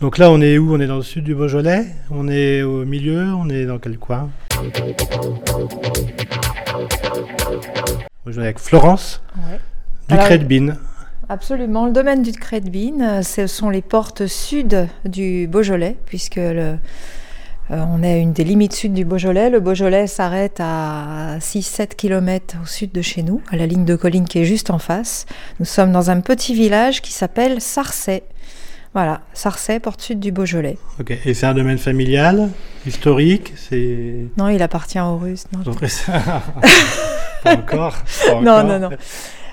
Donc là, on est où? On est dans le sud du Beaujolais? On est au milieu? On est dans quel coin? Beaujolais avec Florence Ouais. du Alors- Crédbine. Absolument. Le domaine du Crédbine, euh, ce sont les portes sud du Beaujolais, puisque le, euh, on est à une des limites sud du Beaujolais. Le Beaujolais s'arrête à 6-7 km au sud de chez nous, à la ligne de colline qui est juste en face. Nous sommes dans un petit village qui s'appelle Sarcey. Voilà, Sarcey, porte sud du Beaujolais. Ok. Et c'est un domaine familial, historique C'est. Non, il appartient aux Russes. Non, Pas encore. pas Non, non, non.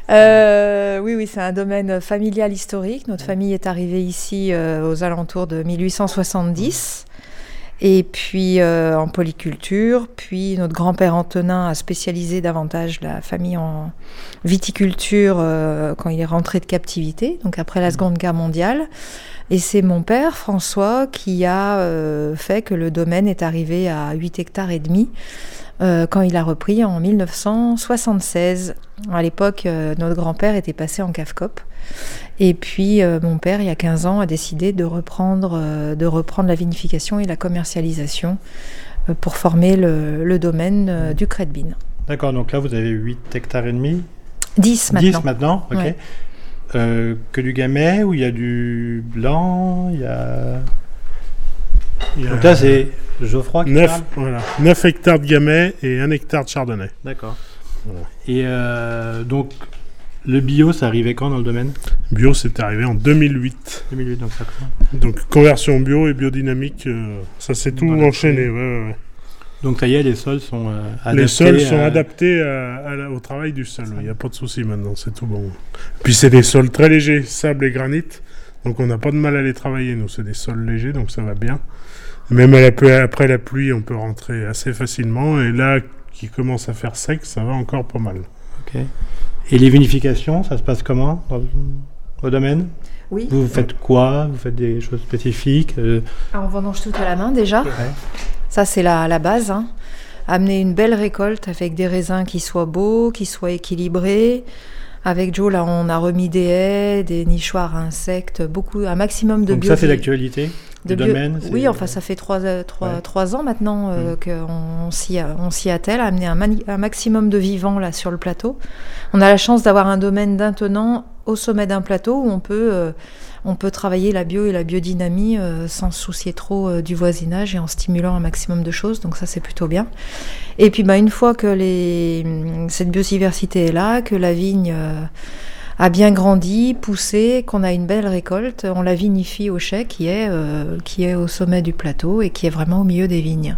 Euh, oui, oui, c'est un domaine familial historique. Notre famille est arrivée ici euh, aux alentours de 1870. Et puis euh, en polyculture, puis notre grand-père Antonin a spécialisé davantage la famille en viticulture euh, quand il est rentré de captivité, donc après la Seconde Guerre mondiale. Et c'est mon père François qui a euh, fait que le domaine est arrivé à 8 hectares et demi euh, quand il a repris en 1976. À l'époque, euh, notre grand-père était passé en CAFCOP. Et puis, euh, mon père, il y a 15 ans, a décidé de reprendre, de reprendre la vinification et la commercialisation pour former le, le domaine du Crédbine. D'accord, donc là, vous avez 8 hectares et demi 10 maintenant. 10 maintenant, ok. Ouais. Que du gamay ou il y a du blanc Il y a. Il a Donc là, c'est Geoffroy qui 9, parle voilà, 9 hectares de gamay et 1 hectare de chardonnay. D'accord. Voilà. Et euh, donc, le bio, ça arrivait quand dans le domaine? Bio, c'est arrivé en 2008. 2008, donc ça commence. Donc conversion bio et biodynamique, euh, ça s'est tout enchaîné. ouais, ouais, ouais. Donc ça y est, les sols sont euh, adaptés. Les sols sont à- adaptés à- à la- au travail du sol. Il n'y a pas de souci maintenant, c'est tout bon. Puis c'est des sols très légers, sable et granit. Donc on n'a pas de mal à les travailler. Nous, c'est des sols légers, donc ça va bien. Même à la pu- après la pluie, on peut rentrer assez facilement. Et là, qui commence à faire sec, ça va encore pas mal. Ok. Et les vinifications, ça se passe comment dans le- au domaine? Oui. Vous faites quoi? Vous faites des choses spécifiques euh, Ah, on vendange tout à la main déjà. ouais. Ça, c'est la, la base. hein. Amener une belle récolte avec des raisins qui soient beaux, qui soient équilibrés. Avec Joe, là, on a remis des haies, des nichoirs à insectes, beaucoup, un maximum de Donc bio. ça, c'est l'actualité de bio- domaine Oui, enfin, ça fait trois, euh, trois, Ouais. trois ans maintenant euh, Mm. qu'on s'y a- on s'y attelle, à amener un, mani- un maximum de vivants là sur le plateau. On a la chance d'avoir un domaine d'un tenant au sommet d'un plateau où on peut, euh, on peut travailler la bio et la biodynamie euh, sans se soucier trop euh, du voisinage et en stimulant un maximum de choses. Donc ça, c'est plutôt bien. Et puis, bah, une fois que les, cette biodiversité est là, que la vigne a bien grandi, poussé, qu'on a une belle récolte, on la vinifie au chai qui est, qui est au sommet du plateau et qui est vraiment au milieu des vignes.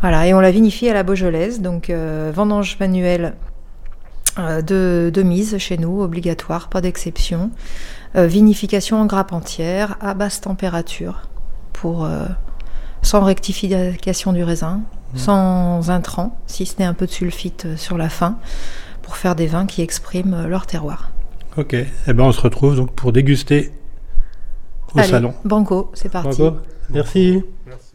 Voilà, et on la vinifie à la Beaujolaise, donc vendange manuelle de, de mise chez nous, obligatoire, pas d'exception. Euh, vinification en grappe entière, à basse température, pour, euh, sans rectification du raisin, sans intrants, si ce n'est un peu de sulfite euh, sur la fin, pour faire des vins qui expriment euh, leur terroir. Ok. Eh ben, on se retrouve donc pour déguster au Allez, salon. Banco, c'est parti. Banco. Merci. Merci.